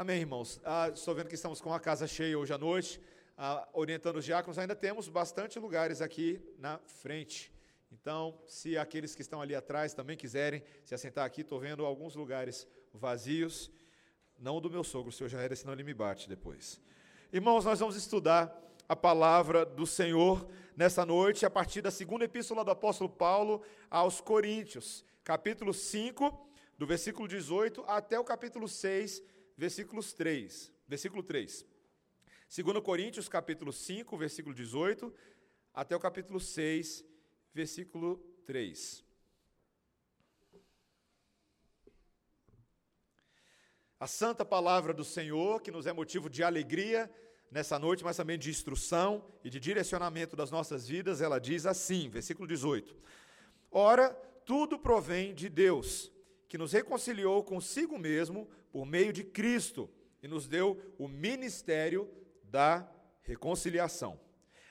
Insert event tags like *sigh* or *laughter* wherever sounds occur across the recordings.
Amém, irmãos. Ah, estou vendo que estamos com a casa cheia hoje à noite, ah, orientando os diáconos. Ainda temos bastante lugares aqui na frente. Então, se aqueles que estão ali atrás também quiserem se assentar aqui, estou vendo alguns lugares vazios. Não do meu sogro, o senhor já era, senão ele me bate depois. Irmãos, nós vamos estudar a palavra do Senhor nessa noite, a partir da segunda epístola do apóstolo Paulo aos Coríntios, capítulo 5, do versículo 18 até o capítulo 6, versículos 3, versículo 3. 2 Coríntios, capítulo 5, versículo 18, até o capítulo 6, versículo 3. A santa palavra do Senhor, que nos é motivo de alegria nessa noite, mas também de instrução e de direcionamento das nossas vidas, ela diz assim, versículo 18: Ora, tudo provém de Deus que nos reconciliou consigo mesmo por meio de Cristo e nos deu o ministério da reconciliação.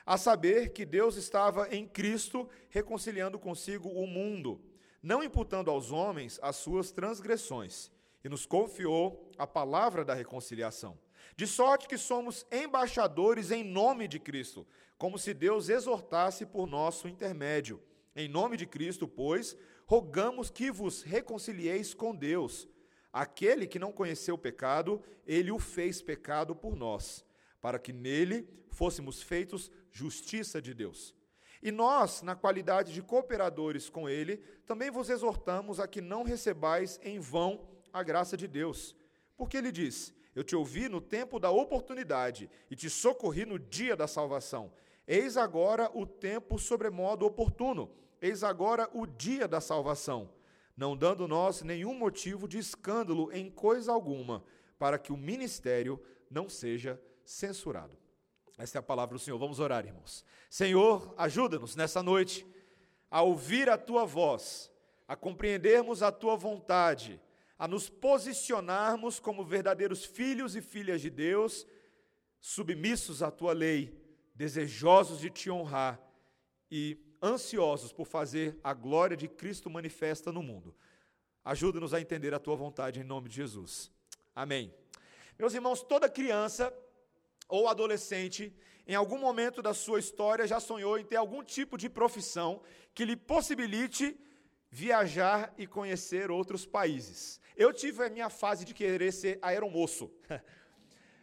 A saber que Deus estava em Cristo reconciliando consigo o mundo, não imputando aos homens as suas transgressões, e nos confiou a palavra da reconciliação. De sorte que somos embaixadores em nome de Cristo, como se Deus exortasse por nosso intermédio. Em nome de Cristo, pois, rogamos que vos reconcilieis com Deus. Aquele que não conheceu o pecado, ele o fez pecado por nós, para que nele fôssemos feitos justiça de Deus. E nós, na qualidade de cooperadores com ele, também vos exortamos a que não recebais em vão a graça de Deus. Porque ele diz: Eu te ouvi no tempo da oportunidade e te socorri no dia da salvação. Eis agora o tempo sobremodo oportuno Eis agora o dia da salvação, não dando nós nenhum motivo de escândalo em coisa alguma, para que o ministério não seja censurado. Esta é a palavra do Senhor. Vamos orar, irmãos. Senhor, ajuda-nos nessa noite a ouvir a tua voz, a compreendermos a tua vontade, a nos posicionarmos como verdadeiros filhos e filhas de Deus, submissos à tua lei, desejosos de te honrar e ansiosos por fazer a glória de Cristo manifesta no mundo. Ajuda-nos a entender a tua vontade em nome de Jesus. Amém. Meus irmãos, toda criança ou adolescente, em algum momento da sua história, já sonhou em ter algum tipo de profissão que lhe possibilite viajar e conhecer outros países. Eu tive a minha fase de querer ser aeromoço. *laughs*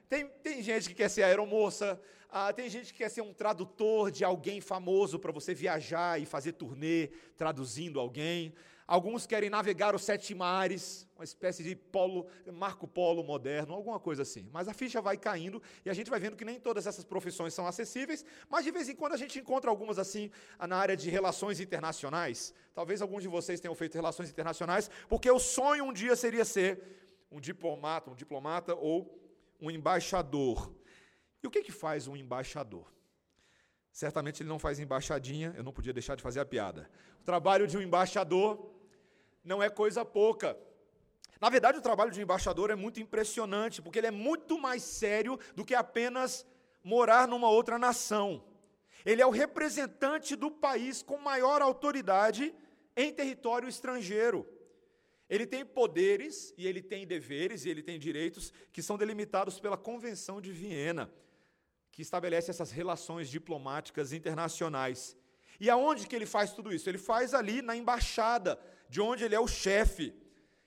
Tem, tem gente que quer ser aeromoça, ah, tem gente que quer ser um tradutor de alguém famoso para você viajar e fazer turnê traduzindo alguém. Alguns querem navegar os sete mares, uma espécie de polo, Marco Polo moderno, alguma coisa assim. Mas a ficha vai caindo e a gente vai vendo que nem todas essas profissões são acessíveis, mas de vez em quando a gente encontra algumas assim na área de relações internacionais. Talvez alguns de vocês tenham feito relações internacionais, porque o sonho um dia seria ser um diplomata, um diplomata ou um embaixador. E o que, que faz um embaixador? Certamente ele não faz embaixadinha, eu não podia deixar de fazer a piada. O trabalho de um embaixador não é coisa pouca. Na verdade, o trabalho de um embaixador é muito impressionante, porque ele é muito mais sério do que apenas morar numa outra nação. Ele é o representante do país com maior autoridade em território estrangeiro. Ele tem poderes e ele tem deveres e ele tem direitos que são delimitados pela Convenção de Viena que estabelece essas relações diplomáticas internacionais. E aonde que ele faz tudo isso? Ele faz ali na embaixada, de onde ele é o chefe.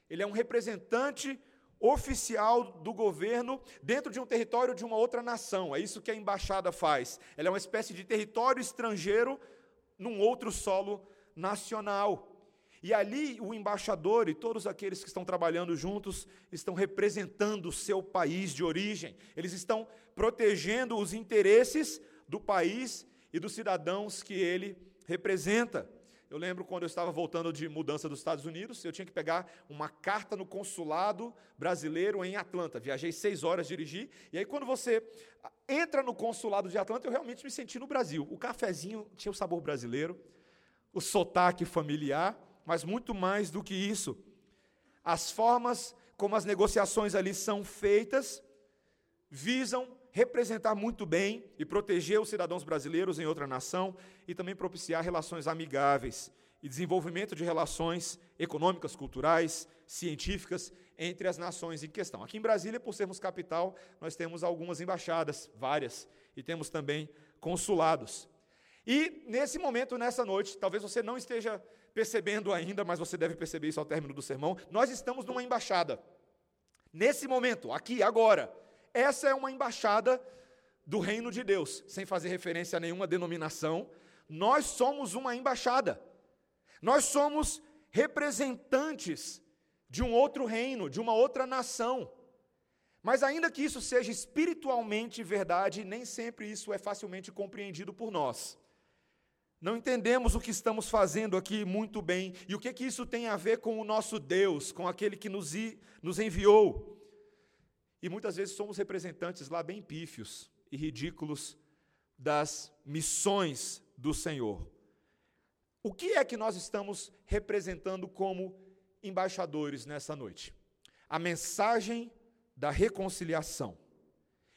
Ele é um representante oficial do governo dentro de um território de uma outra nação. É isso que a embaixada faz. Ela é uma espécie de território estrangeiro num outro solo nacional. E ali o embaixador e todos aqueles que estão trabalhando juntos estão representando o seu país de origem, eles estão protegendo os interesses do país e dos cidadãos que ele representa. Eu lembro quando eu estava voltando de mudança dos Estados Unidos, eu tinha que pegar uma carta no consulado brasileiro em Atlanta. Viajei seis horas, dirigi, e aí quando você entra no consulado de Atlanta, eu realmente me senti no Brasil. O cafezinho tinha o sabor brasileiro, o sotaque familiar, mas muito mais do que isso. As formas como as negociações ali são feitas visam representar muito bem e proteger os cidadãos brasileiros em outra nação e também propiciar relações amigáveis e desenvolvimento de relações econômicas, culturais, científicas entre as nações em questão. Aqui em Brasília, por sermos capital, nós temos algumas embaixadas, várias, e temos também consulados. E nesse momento, nessa noite, talvez você não esteja percebendo ainda, mas você deve perceber isso ao término do sermão, nós estamos numa embaixada. Nesse momento, aqui, agora, essa é uma embaixada do reino de Deus, sem fazer referência a nenhuma denominação. Nós somos uma embaixada. Nós somos representantes de um outro reino, de uma outra nação. Mas, ainda que isso seja espiritualmente verdade, nem sempre isso é facilmente compreendido por nós. Não entendemos o que estamos fazendo aqui muito bem e o que, que isso tem a ver com o nosso Deus, com aquele que nos, nos enviou. E muitas vezes somos representantes lá bem pífios e ridículos das missões do Senhor. O que é que nós estamos representando como embaixadores nessa noite? A mensagem da reconciliação.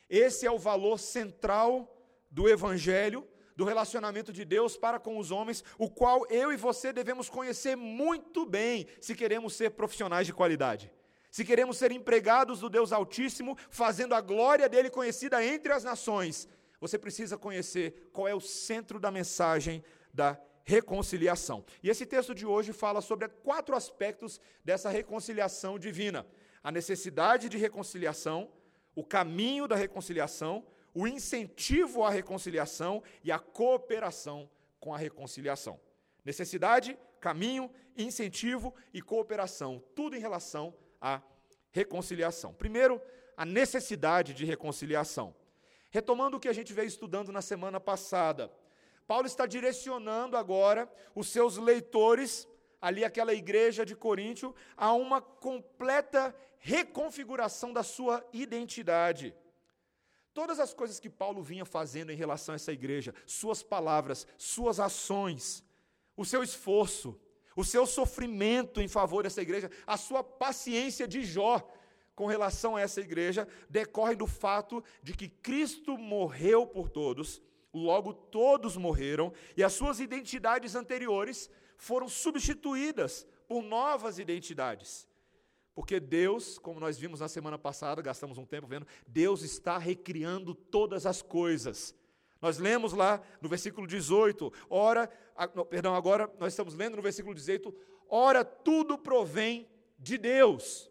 Esse é o valor central do Evangelho, do relacionamento de Deus para com os homens, o qual eu e você devemos conhecer muito bem se queremos ser profissionais de qualidade. Se queremos ser empregados do Deus Altíssimo, fazendo a glória dele conhecida entre as nações, você precisa conhecer qual é o centro da mensagem da reconciliação. E esse texto de hoje fala sobre quatro aspectos dessa reconciliação divina: a necessidade de reconciliação, o caminho da reconciliação, o incentivo à reconciliação e a cooperação com a reconciliação. Necessidade, caminho, incentivo e cooperação, tudo em relação a reconciliação. Primeiro, a necessidade de reconciliação. Retomando o que a gente veio estudando na semana passada, Paulo está direcionando agora os seus leitores, ali aquela igreja de Coríntio, a uma completa reconfiguração da sua identidade. Todas as coisas que Paulo vinha fazendo em relação a essa igreja, suas palavras, suas ações, o seu esforço, o seu sofrimento em favor dessa igreja, a sua paciência de Jó com relação a essa igreja, decorre do fato de que Cristo morreu por todos, logo todos morreram, e as suas identidades anteriores foram substituídas por novas identidades. Porque Deus, como nós vimos na semana passada, gastamos um tempo vendo, Deus está recriando todas as coisas. Nós lemos lá no versículo 18, ora, perdão, agora nós estamos lendo no versículo 18, ora tudo provém de Deus.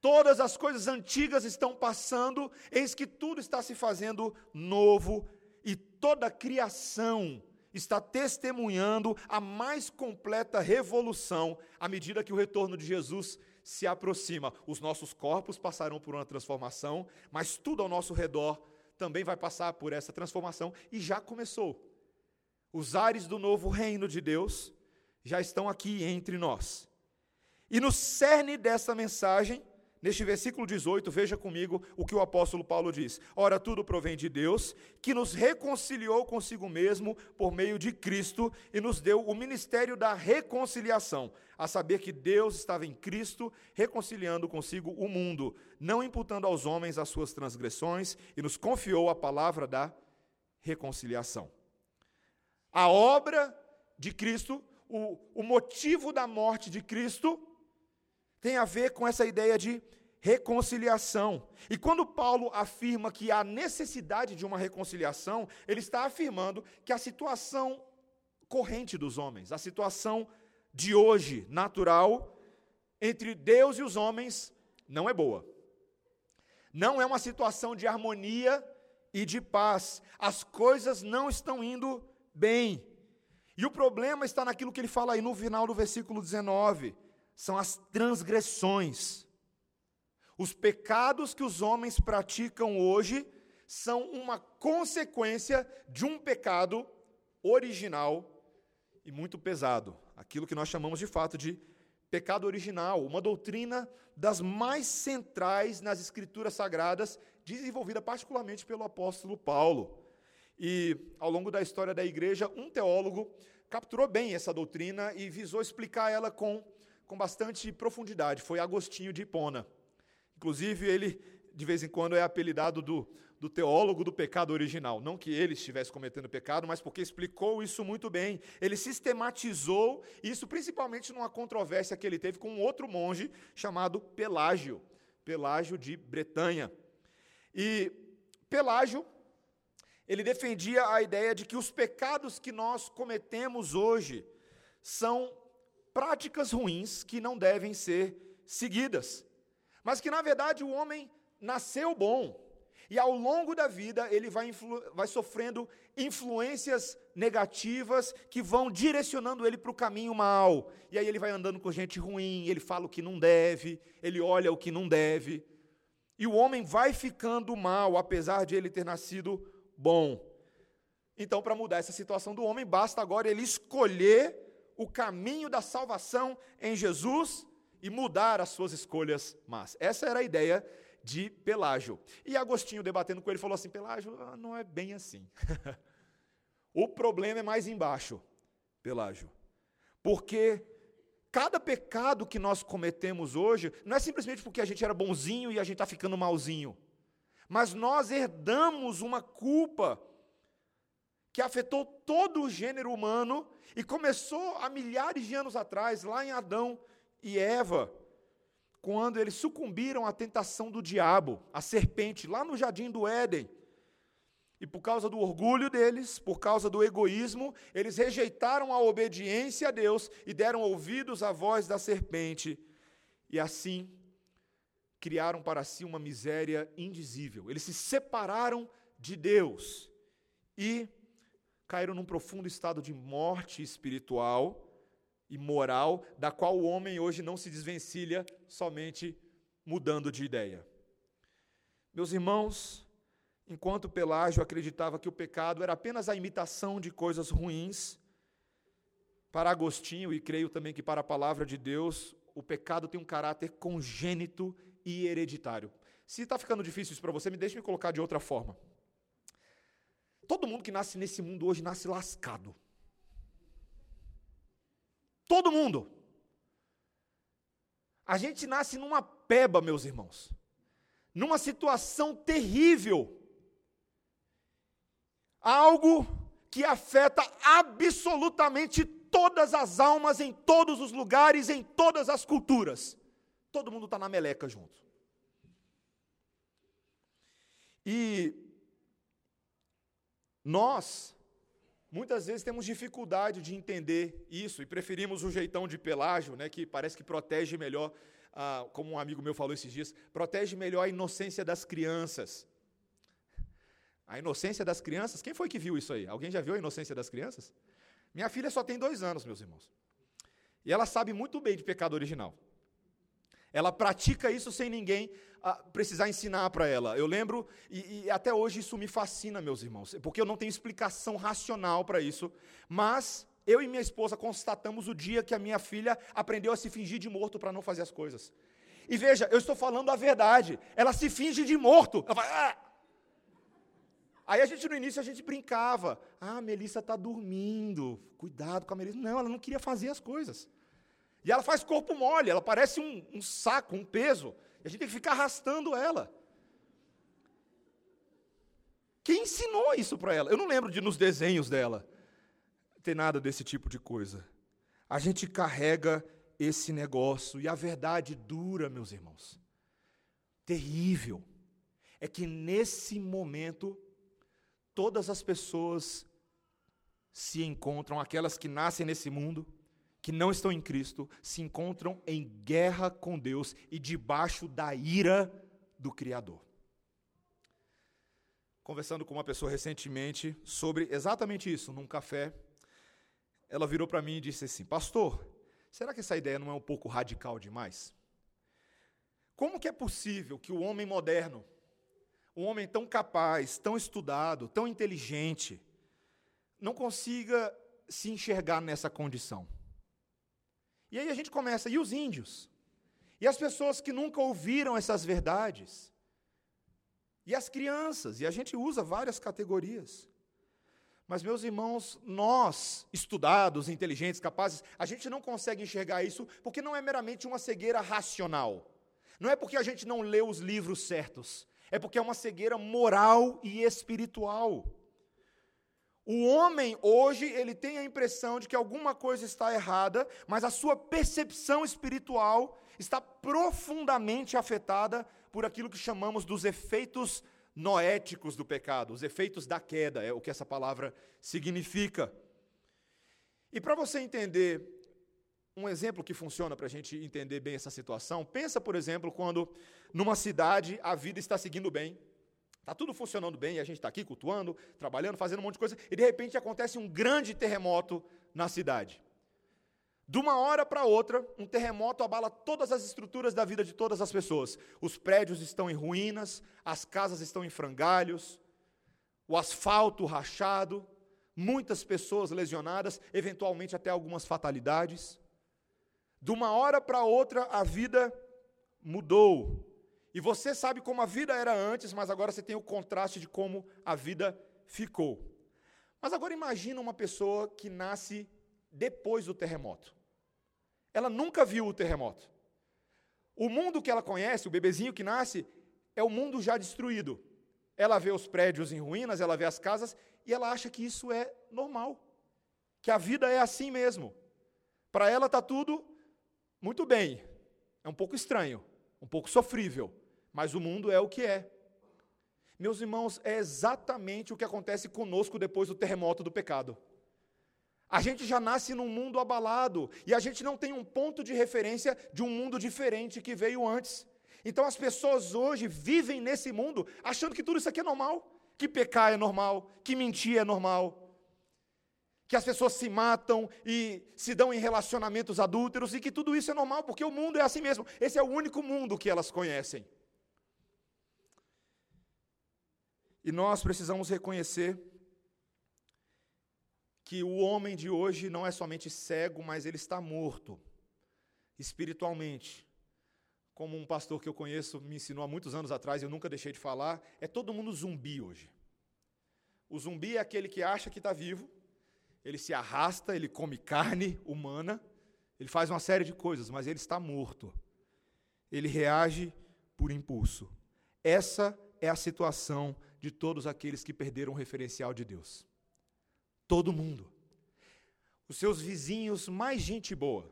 Todas as coisas antigas estão passando, eis que tudo está se fazendo novo e toda a criação está testemunhando a mais completa revolução à medida que o retorno de Jesus se aproxima. Os nossos corpos passarão por uma transformação, mas tudo ao nosso redor também vai passar por essa transformação e já começou. Os ares do novo reino de Deus já estão aqui entre nós. E no cerne dessa mensagem Neste versículo 18, veja comigo o que o apóstolo Paulo diz: Ora, tudo provém de Deus, que nos reconciliou consigo mesmo por meio de Cristo e nos deu o ministério da reconciliação, a saber que Deus estava em Cristo reconciliando consigo o mundo, não imputando aos homens as suas transgressões, e nos confiou a palavra da reconciliação. A obra de Cristo, o, o motivo da morte de Cristo, tem a ver com essa ideia de reconciliação. E quando Paulo afirma que há necessidade de uma reconciliação, ele está afirmando que a situação corrente dos homens, a situação de hoje, natural, entre Deus e os homens, não é boa. Não é uma situação de harmonia e de paz. As coisas não estão indo bem. E o problema está naquilo que ele fala aí no final do versículo 19 são as transgressões. Os pecados que os homens praticam hoje são uma consequência de um pecado original e muito pesado. Aquilo que nós chamamos de fato de pecado original, uma doutrina das mais centrais nas escrituras sagradas, desenvolvida particularmente pelo apóstolo Paulo. E ao longo da história da igreja, um teólogo capturou bem essa doutrina e visou explicar ela com com bastante profundidade, foi Agostinho de Hipona. Inclusive, ele de vez em quando é apelidado do, do teólogo do pecado original. Não que ele estivesse cometendo pecado, mas porque explicou isso muito bem. Ele sistematizou isso, principalmente numa controvérsia que ele teve com um outro monge chamado Pelágio, Pelágio de Bretanha. E Pelágio, ele defendia a ideia de que os pecados que nós cometemos hoje são práticas ruins que não devem ser seguidas, mas que na verdade o homem nasceu bom. E ao longo da vida ele vai, vai sofrendo influências negativas que vão direcionando ele para o caminho mal. E aí ele vai andando com gente ruim, ele fala o que não deve, ele olha o que não deve. E o homem vai ficando mal, apesar de ele ter nascido bom. Então, para mudar essa situação do homem, basta agora ele escolher o caminho da salvação em Jesus e mudar as suas escolhas más. Essa era a ideia de Pelágio. E Agostinho, debatendo com ele, falou assim: Pelágio, ah, não é bem assim. *laughs* o problema é mais embaixo, Pelágio. Porque Cada pecado que nós cometemos hoje não é simplesmente porque a gente era bonzinho e a gente está ficando malzinho, mas nós herdamos uma culpa que afetou todo o gênero humano e começou há milhares de anos atrás, lá em Adão e Eva, quando eles sucumbiram à tentação do diabo, a serpente, lá no jardim do Éden. E por causa do orgulho deles, por causa do egoísmo, eles rejeitaram a obediência a Deus e deram ouvidos à voz da serpente. E assim criaram para si uma miséria indizível. Eles se separaram de Deus e caíram num profundo estado de morte espiritual e moral, da qual o homem hoje não se desvencilha somente mudando de ideia. Meus irmãos, enquanto Pelágio acreditava que o pecado era apenas a imitação de coisas ruins, para Agostinho, e creio também que para a palavra de Deus, o pecado tem um caráter congênito e hereditário. Se está ficando difícil isso para você, me deixe me colocar de outra forma. Todo mundo que nasce nesse mundo hoje nasce lascado. Todo mundo. A gente nasce numa peba, meus irmãos. Numa situação terrível algo que afeta absolutamente todas as almas, em todos os lugares, em todas as culturas. Todo mundo está na meleca junto. E nós, muitas vezes, temos dificuldade de entender isso e preferimos o jeitão de Pelágio, né, que parece que protege melhor, ah, como um amigo meu falou esses dias, protege melhor a inocência das crianças. A inocência das crianças. Quem foi que viu isso aí? Alguém já viu a inocência das crianças? Minha filha só tem dois anos, meus irmãos. E ela sabe muito bem de pecado original. Ela pratica isso sem ninguém ah, precisar ensinar para ela. Eu lembro, e, e, até hoje isso me fascina, meus irmãos, porque eu não tenho explicação racional para isso, mas eu e minha esposa constatamos o dia que a minha filha aprendeu a se fingir de morto para não fazer as coisas. E veja, eu estou falando a verdade. Ela se finge de morto. Ela fala, ah! Aí a gente no início a gente brincava. Ah, a Melissa está dormindo. Cuidado com a Melissa. Não, ela não queria fazer as coisas. E ela faz corpo mole, ela parece um, um saco, um peso. E a gente tem que ficar arrastando ela. Quem ensinou isso para ela? Eu não lembro de nos desenhos dela ter nada desse tipo de coisa. A gente carrega esse negócio e a verdade dura, meus irmãos. Terrível. É que nesse momento todas as pessoas se encontram, aquelas que nascem nesse mundo, que não estão em Cristo, se encontram em guerra com Deus e debaixo da ira do Criador. Conversando com uma pessoa recentemente sobre exatamente isso, num café, ela virou para mim e disse assim: Pastor, será que essa ideia não é um pouco radical demais? Como que é possível que o homem moderno, um homem tão capaz, tão estudado, tão inteligente, não consiga se enxergar nessa condição. E aí a gente começa, e os índios? E as pessoas que nunca ouviram essas verdades? E as crianças? E a gente usa várias categorias. Mas, meus irmãos, nós, estudados, inteligentes, capazes, a gente não consegue enxergar isso porque não é meramente uma cegueira racional. Não é porque a gente não lê os livros certos, é porque é uma cegueira moral e espiritual. O homem hoje, ele tem a impressão de que alguma coisa está errada, mas a sua percepção espiritual está profundamente afetada por aquilo que chamamos dos efeitos noéticos do pecado, os efeitos da queda, é o que essa palavra significa. E para você entender um exemplo que funciona para a gente entender bem essa situação, pensa, por exemplo, quando numa cidade a vida está seguindo bem, Está tudo funcionando bem, a gente está aqui cultuando, trabalhando, fazendo um monte de coisa, e de repente acontece um grande terremoto na cidade. De uma hora para outra, um terremoto abala todas as estruturas da vida de todas as pessoas. Os prédios estão em ruínas, as casas estão em frangalhos, o asfalto rachado, muitas pessoas lesionadas, eventualmente até algumas fatalidades. De uma hora para outra, a vida mudou. E você sabe como a vida era antes, mas agora você tem o contraste de como a vida ficou. Mas agora imagina uma pessoa que nasce depois do terremoto. Ela nunca viu o terremoto. O mundo que ela conhece, o bebezinho que nasce, é o mundo já destruído. Ela vê os prédios em ruínas, ela vê as casas e ela acha que isso é normal. Que a vida é assim mesmo. Para ela está tudo muito bem. É um pouco estranho, um pouco sofrível mas o mundo é o que é. Meus irmãos, é exatamente o que acontece conosco depois do terremoto do pecado. A gente já nasce num mundo abalado e a gente não tem um ponto de referência de um mundo diferente que veio antes. Então as pessoas hoje vivem nesse mundo achando que tudo isso aqui é normal, que pecar é normal, que mentir é normal, que as pessoas se matam e se dão em relacionamentos adúlteros e que tudo isso é normal, porque o mundo é assim mesmo. Esse é o único mundo que elas conhecem. E nós precisamos reconhecer que o homem de hoje não é somente cego, mas ele está morto espiritualmente. Como um pastor que eu conheço me ensinou há muitos anos atrás, eu nunca deixei de falar, é todo mundo zumbi hoje. O zumbi é aquele que acha que está vivo, ele se arrasta, ele come carne humana, ele faz uma série de coisas, mas ele está morto. Ele reage por impulso. Essa é a situação de todos aqueles que perderam o referencial de Deus. Todo mundo. Os seus vizinhos mais gente boa,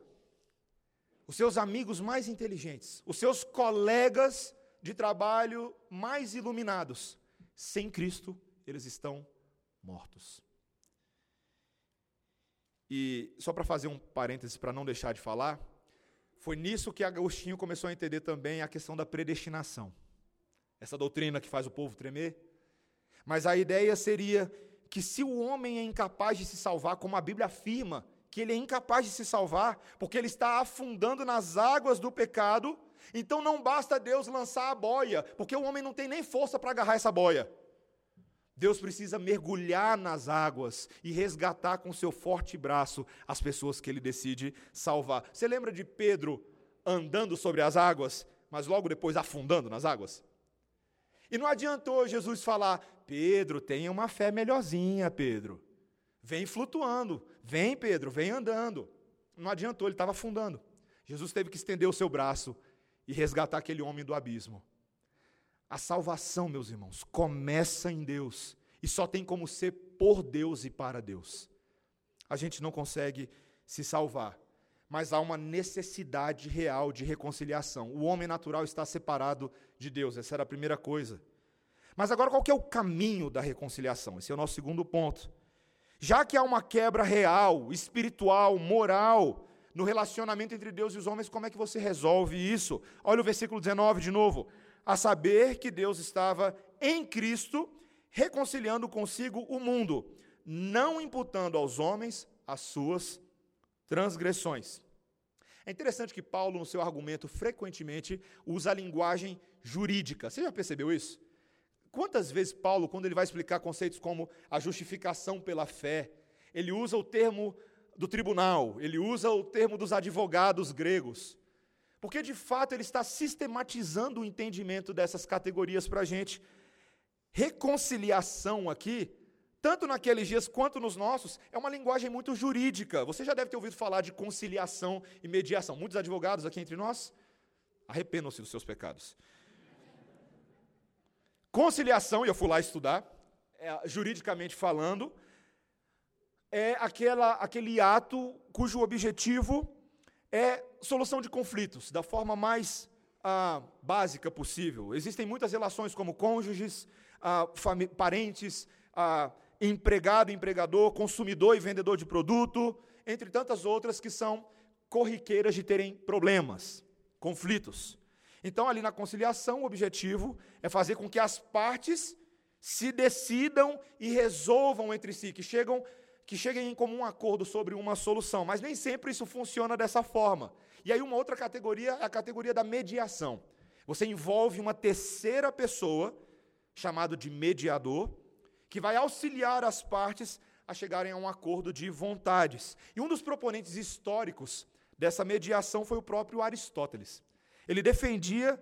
os seus amigos mais inteligentes, os seus colegas de trabalho mais iluminados, sem Cristo, eles estão mortos. E só para fazer um parêntese para não deixar de falar, foi nisso que Agostinho começou a entender também a questão da predestinação. Essa doutrina que faz o povo tremer, mas a ideia seria que se o homem é incapaz de se salvar, como a Bíblia afirma, que ele é incapaz de se salvar, porque ele está afundando nas águas do pecado, então não basta Deus lançar a boia, porque o homem não tem nem força para agarrar essa boia. Deus precisa mergulhar nas águas e resgatar com seu forte braço as pessoas que ele decide salvar. Você lembra de Pedro andando sobre as águas, mas logo depois afundando nas águas? E não adiantou Jesus falar: Pedro, tenha uma fé melhorzinha, Pedro. Vem flutuando. Vem, Pedro, vem andando. Não adiantou, ele estava afundando. Jesus teve que estender o seu braço e resgatar aquele homem do abismo. A salvação, meus irmãos, começa em Deus e só tem como ser por Deus e para Deus. A gente não consegue se salvar, mas há uma necessidade real de reconciliação. O homem natural está separado de Deus, essa era a primeira coisa. Mas agora qual é o caminho da reconciliação? Esse é o nosso segundo ponto. Já que há uma quebra real, espiritual, moral, no relacionamento entre Deus e os homens, como é que você resolve isso? Olha o versículo 19 de novo. A saber que Deus estava em Cristo, reconciliando consigo o mundo, não imputando aos homens as suas transgressões. É interessante que Paulo, no seu argumento, frequentemente usa a linguagem jurídica. Você já percebeu isso? Quantas vezes Paulo, quando ele vai explicar conceitos como a justificação pela fé, ele usa o termo do tribunal, ele usa o termo dos advogados gregos, porque de fato ele está sistematizando o entendimento dessas categorias para a gente. Reconciliação aqui, tanto naqueles dias quanto nos nossos, é uma linguagem muito jurídica. Você já deve ter ouvido falar de conciliação e mediação. Muitos advogados aqui entre nós? Arrependam-se dos seus pecados. Conciliação, e eu fui lá estudar, é, juridicamente falando, é aquela, aquele ato cujo objetivo é solução de conflitos, da forma mais ah, básica possível. Existem muitas relações como cônjuges, ah, parentes, ah, empregado, empregador, consumidor e vendedor de produto, entre tantas outras que são corriqueiras de terem problemas, conflitos. Então, ali na conciliação, o objetivo é fazer com que as partes se decidam e resolvam entre si, que chegam que cheguem em comum acordo sobre uma solução, mas nem sempre isso funciona dessa forma. E aí uma outra categoria é a categoria da mediação. Você envolve uma terceira pessoa, chamado de mediador, que vai auxiliar as partes a chegarem a um acordo de vontades. E um dos proponentes históricos dessa mediação foi o próprio Aristóteles. Ele defendia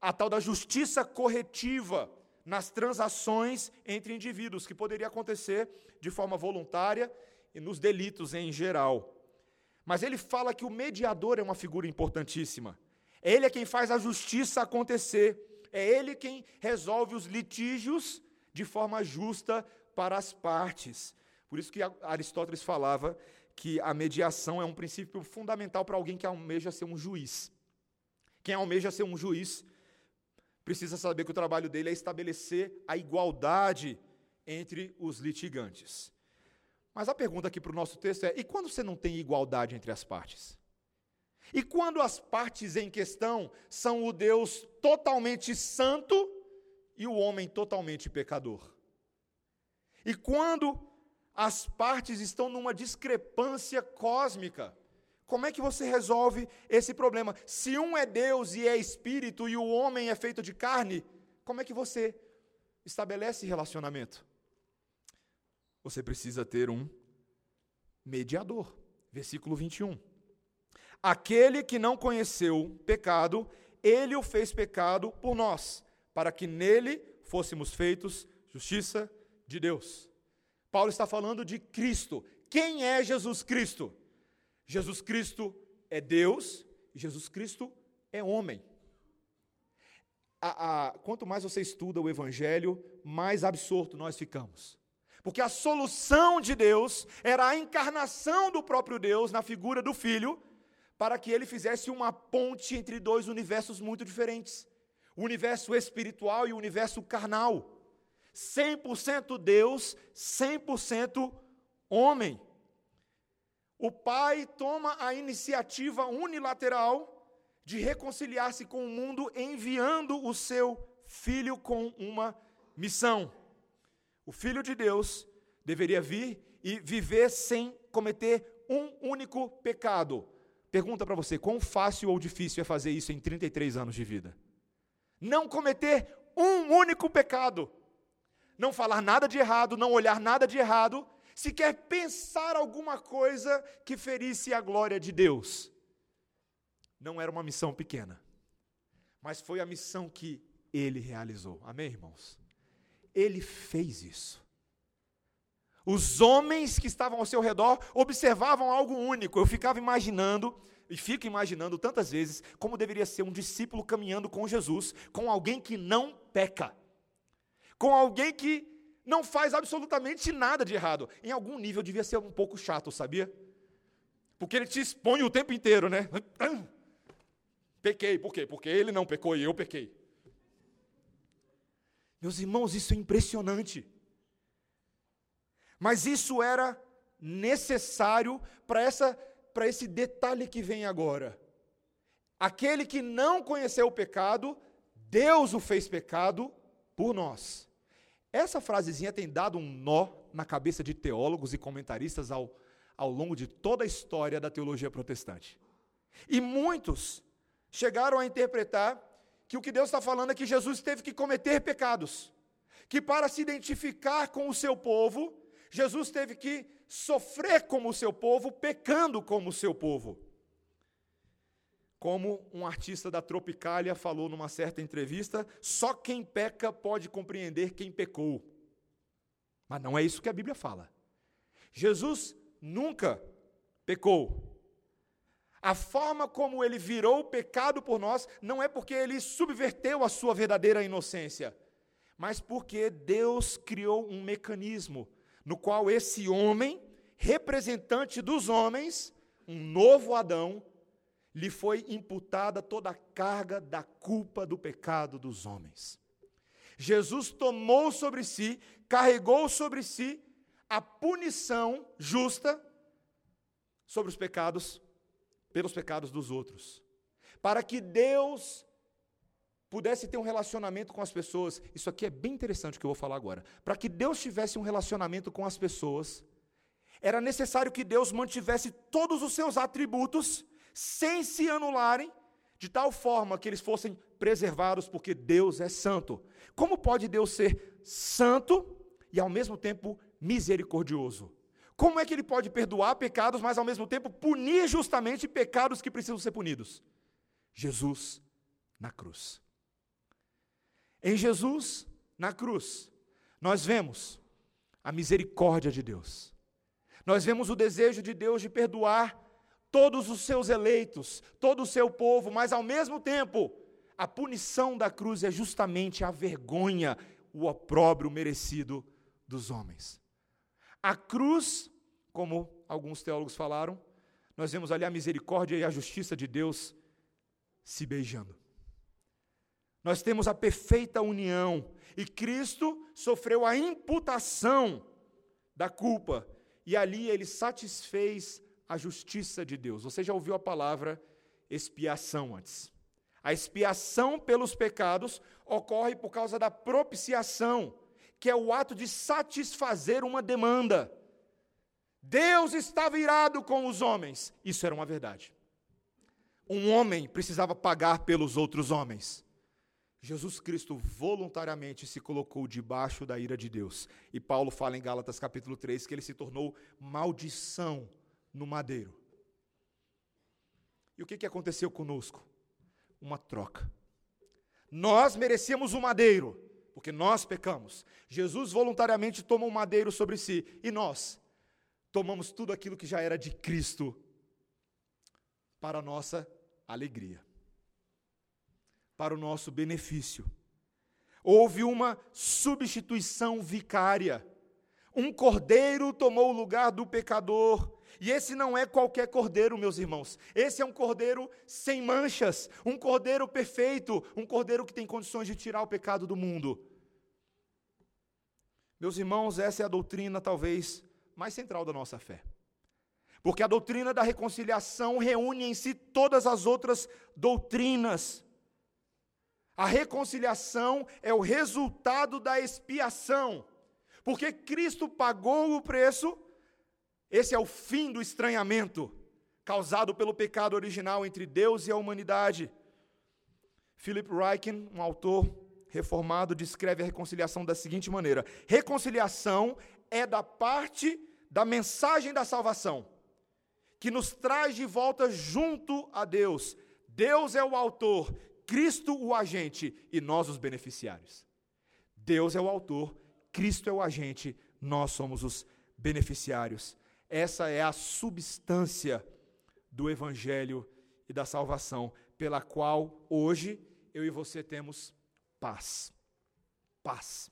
a tal da justiça corretiva nas transações entre indivíduos, que poderia acontecer de forma voluntária e nos delitos em geral. Mas ele fala que o mediador é uma figura importantíssima. É ele é quem faz a justiça acontecer. É ele quem resolve os litígios de forma justa para as partes. Por isso que Aristóteles falava que a mediação é um princípio fundamental para alguém que almeja ser um juiz. Quem almeja ser um juiz precisa saber que o trabalho dele é estabelecer a igualdade entre os litigantes. Mas a pergunta aqui para o nosso texto é: e quando você não tem igualdade entre as partes? E quando as partes em questão são o Deus totalmente santo e o homem totalmente pecador? E quando as partes estão numa discrepância cósmica? Como é que você resolve esse problema? Se um é Deus e é espírito e o homem é feito de carne, como é que você estabelece relacionamento? Você precisa ter um mediador. Versículo 21. Aquele que não conheceu pecado, ele o fez pecado por nós, para que nele fôssemos feitos justiça de Deus. Paulo está falando de Cristo. Quem é Jesus Cristo? Jesus Cristo é Deus Jesus Cristo é homem. A, a, quanto mais você estuda o Evangelho, mais absorto nós ficamos. Porque a solução de Deus era a encarnação do próprio Deus na figura do Filho, para que ele fizesse uma ponte entre dois universos muito diferentes: o universo espiritual e o universo carnal. 100% Deus, 100% homem. O pai toma a iniciativa unilateral de reconciliar-se com o mundo, enviando o seu filho com uma missão. O filho de Deus deveria vir e viver sem cometer um único pecado. Pergunta para você: quão fácil ou difícil é fazer isso em 33 anos de vida? Não cometer um único pecado. Não falar nada de errado, não olhar nada de errado sequer pensar alguma coisa que ferisse a glória de Deus. Não era uma missão pequena, mas foi a missão que ele realizou. Amém, irmãos? Ele fez isso. Os homens que estavam ao seu redor observavam algo único. Eu ficava imaginando, e fico imaginando tantas vezes, como deveria ser um discípulo caminhando com Jesus, com alguém que não peca, com alguém que não faz absolutamente nada de errado. Em algum nível devia ser um pouco chato, sabia? Porque ele te expõe o tempo inteiro, né? *clears throat* Pequei, por quê? Porque ele não pecou e eu pequei. Meus irmãos, isso é impressionante. Mas isso era necessário para essa para esse detalhe que vem agora. Aquele que não conheceu o pecado, Deus o fez pecado por nós. Essa frasezinha tem dado um nó na cabeça de teólogos e comentaristas ao, ao longo de toda a história da teologia protestante. E muitos chegaram a interpretar que o que Deus está falando é que Jesus teve que cometer pecados, que para se identificar com o seu povo, Jesus teve que sofrer como o seu povo, pecando como o seu povo. Como um artista da Tropicália falou numa certa entrevista, só quem peca pode compreender quem pecou. Mas não é isso que a Bíblia fala. Jesus nunca pecou. A forma como ele virou o pecado por nós não é porque ele subverteu a sua verdadeira inocência, mas porque Deus criou um mecanismo no qual esse homem, representante dos homens, um novo Adão, lhe foi imputada toda a carga da culpa do pecado dos homens. Jesus tomou sobre si, carregou sobre si a punição justa sobre os pecados pelos pecados dos outros. Para que Deus pudesse ter um relacionamento com as pessoas. Isso aqui é bem interessante o que eu vou falar agora. Para que Deus tivesse um relacionamento com as pessoas, era necessário que Deus mantivesse todos os seus atributos sem se anularem, de tal forma que eles fossem preservados, porque Deus é santo. Como pode Deus ser santo e ao mesmo tempo misericordioso? Como é que ele pode perdoar pecados, mas ao mesmo tempo punir justamente pecados que precisam ser punidos? Jesus na cruz. Em Jesus na cruz, nós vemos a misericórdia de Deus. Nós vemos o desejo de Deus de perdoar todos os seus eleitos, todo o seu povo, mas ao mesmo tempo, a punição da cruz é justamente a vergonha, o opróbrio merecido dos homens. A cruz como alguns teólogos falaram, nós vemos ali a misericórdia e a justiça de Deus se beijando. Nós temos a perfeita união e Cristo sofreu a imputação da culpa e ali ele satisfez a justiça de Deus. Você já ouviu a palavra expiação antes? A expiação pelos pecados ocorre por causa da propiciação, que é o ato de satisfazer uma demanda. Deus estava irado com os homens. Isso era uma verdade. Um homem precisava pagar pelos outros homens. Jesus Cristo voluntariamente se colocou debaixo da ira de Deus. E Paulo fala em Gálatas capítulo 3 que ele se tornou maldição no madeiro. E o que, que aconteceu conosco? Uma troca. Nós merecíamos o madeiro, porque nós pecamos. Jesus voluntariamente tomou o madeiro sobre si. E nós? tomamos tudo aquilo que já era de Cristo para nossa alegria, para o nosso benefício. Houve uma substituição vicária. Um cordeiro tomou o lugar do pecador. E esse não é qualquer cordeiro, meus irmãos. Esse é um cordeiro sem manchas, um cordeiro perfeito, um cordeiro que tem condições de tirar o pecado do mundo. Meus irmãos, essa é a doutrina, talvez, mais central da nossa fé. Porque a doutrina da reconciliação reúne em si todas as outras doutrinas. A reconciliação é o resultado da expiação. Porque Cristo pagou o preço, esse é o fim do estranhamento causado pelo pecado original entre Deus e a humanidade. Philip Ryken, um autor reformado, descreve a reconciliação da seguinte maneira: reconciliação é da parte da mensagem da salvação, que nos traz de volta junto a Deus. Deus é o autor, Cristo o agente e nós os beneficiários. Deus é o autor, Cristo é o agente, nós somos os beneficiários. Essa é a substância do Evangelho e da salvação, pela qual hoje eu e você temos paz. Paz.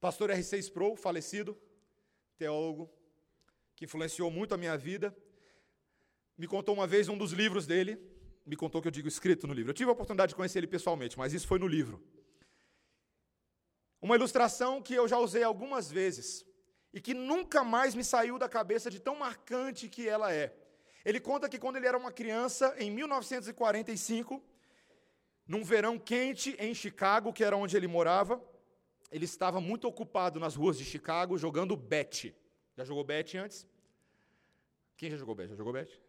Pastor R6 Pro, falecido, teólogo, que influenciou muito a minha vida, me contou uma vez um dos livros dele, me contou que eu digo escrito no livro. Eu tive a oportunidade de conhecer ele pessoalmente, mas isso foi no livro. Uma ilustração que eu já usei algumas vezes e que nunca mais me saiu da cabeça de tão marcante que ela é. Ele conta que quando ele era uma criança, em 1945, num verão quente em Chicago, que era onde ele morava, ele estava muito ocupado nas ruas de Chicago jogando bet. Já jogou bet antes? Quem já jogou bet? Já jogou bet?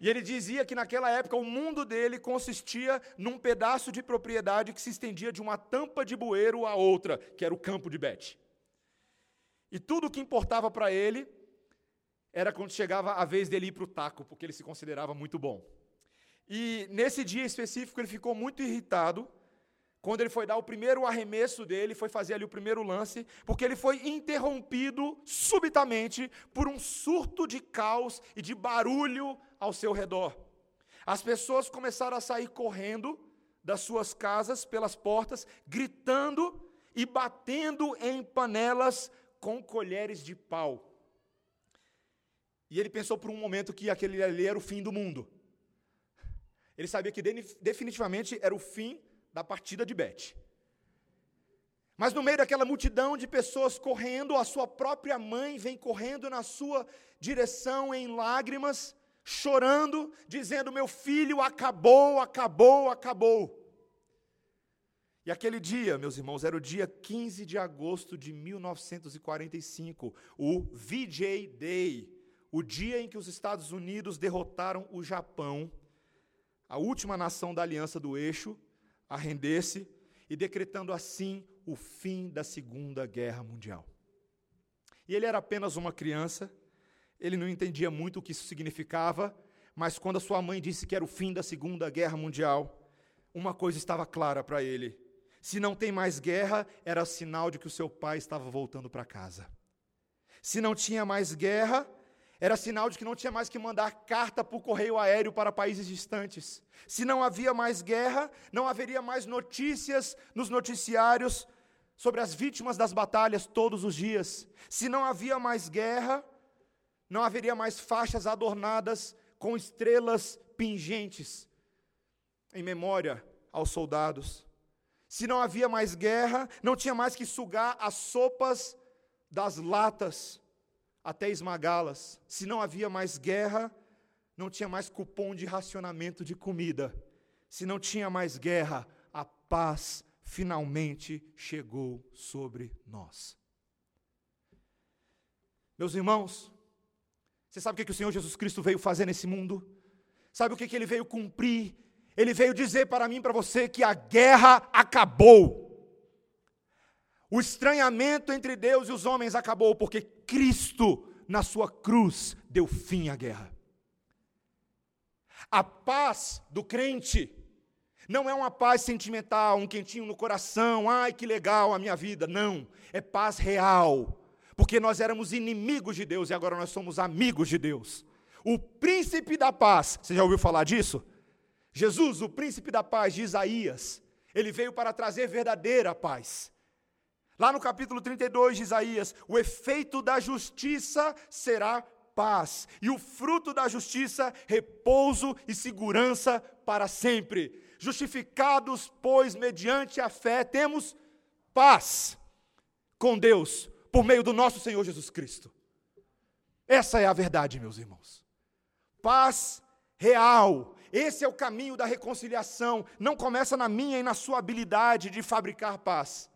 E ele dizia que naquela época o mundo dele consistia num pedaço de propriedade que se estendia de uma tampa de bueiro a outra, que era o campo de Bet. E tudo o que importava para ele era quando chegava a vez dele ir para o taco, porque ele se considerava muito bom. E nesse dia específico ele ficou muito irritado quando ele foi dar o primeiro arremesso dele, foi fazer ali o primeiro lance, porque ele foi interrompido subitamente por um surto de caos e de barulho ao seu redor. As pessoas começaram a sair correndo das suas casas pelas portas, gritando e batendo em panelas com colheres de pau. E ele pensou por um momento que aquele ali era o fim do mundo. Ele sabia que definitivamente era o fim da partida de Bete. Mas no meio daquela multidão de pessoas correndo, a sua própria mãe vem correndo na sua direção em lágrimas, chorando, dizendo: Meu filho, acabou, acabou, acabou. E aquele dia, meus irmãos, era o dia 15 de agosto de 1945, o VJ Day, o dia em que os Estados Unidos derrotaram o Japão, a última nação da Aliança do Eixo, a render-se e decretando assim o fim da Segunda Guerra Mundial. E ele era apenas uma criança, ele não entendia muito o que isso significava, mas quando a sua mãe disse que era o fim da Segunda Guerra Mundial, uma coisa estava clara para ele: se não tem mais guerra, era sinal de que o seu pai estava voltando para casa. Se não tinha mais guerra, era sinal de que não tinha mais que mandar carta por correio aéreo para países distantes. Se não havia mais guerra, não haveria mais notícias nos noticiários sobre as vítimas das batalhas todos os dias. Se não havia mais guerra, não haveria mais faixas adornadas com estrelas pingentes em memória aos soldados. Se não havia mais guerra, não tinha mais que sugar as sopas das latas até esmagá-las. Se não havia mais guerra, não tinha mais cupom de racionamento de comida. Se não tinha mais guerra, a paz finalmente chegou sobre nós. Meus irmãos, você sabe o que, o Senhor Jesus Cristo veio fazer nesse mundo? Sabe o que, ele veio cumprir? Ele veio dizer para mim e para você que a guerra acabou. O estranhamento entre Deus e os homens acabou porque Cristo, na sua cruz, deu fim à guerra. A paz do crente não é uma paz sentimental, um quentinho no coração, ai que legal a minha vida. Não, é paz real. Porque nós éramos inimigos de Deus e agora nós somos amigos de Deus. O príncipe da paz, você já ouviu falar disso? Jesus, o príncipe da paz de Isaías, ele veio para trazer verdadeira paz. Lá no capítulo 32 de Isaías, o efeito da justiça será paz, e o fruto da justiça, repouso e segurança para sempre. Justificados, pois, mediante a fé, temos paz com Deus, por meio do nosso Senhor Jesus Cristo. Essa é a verdade, meus irmãos. Paz real. Esse é o caminho da reconciliação. Não começa na minha e na sua habilidade de fabricar paz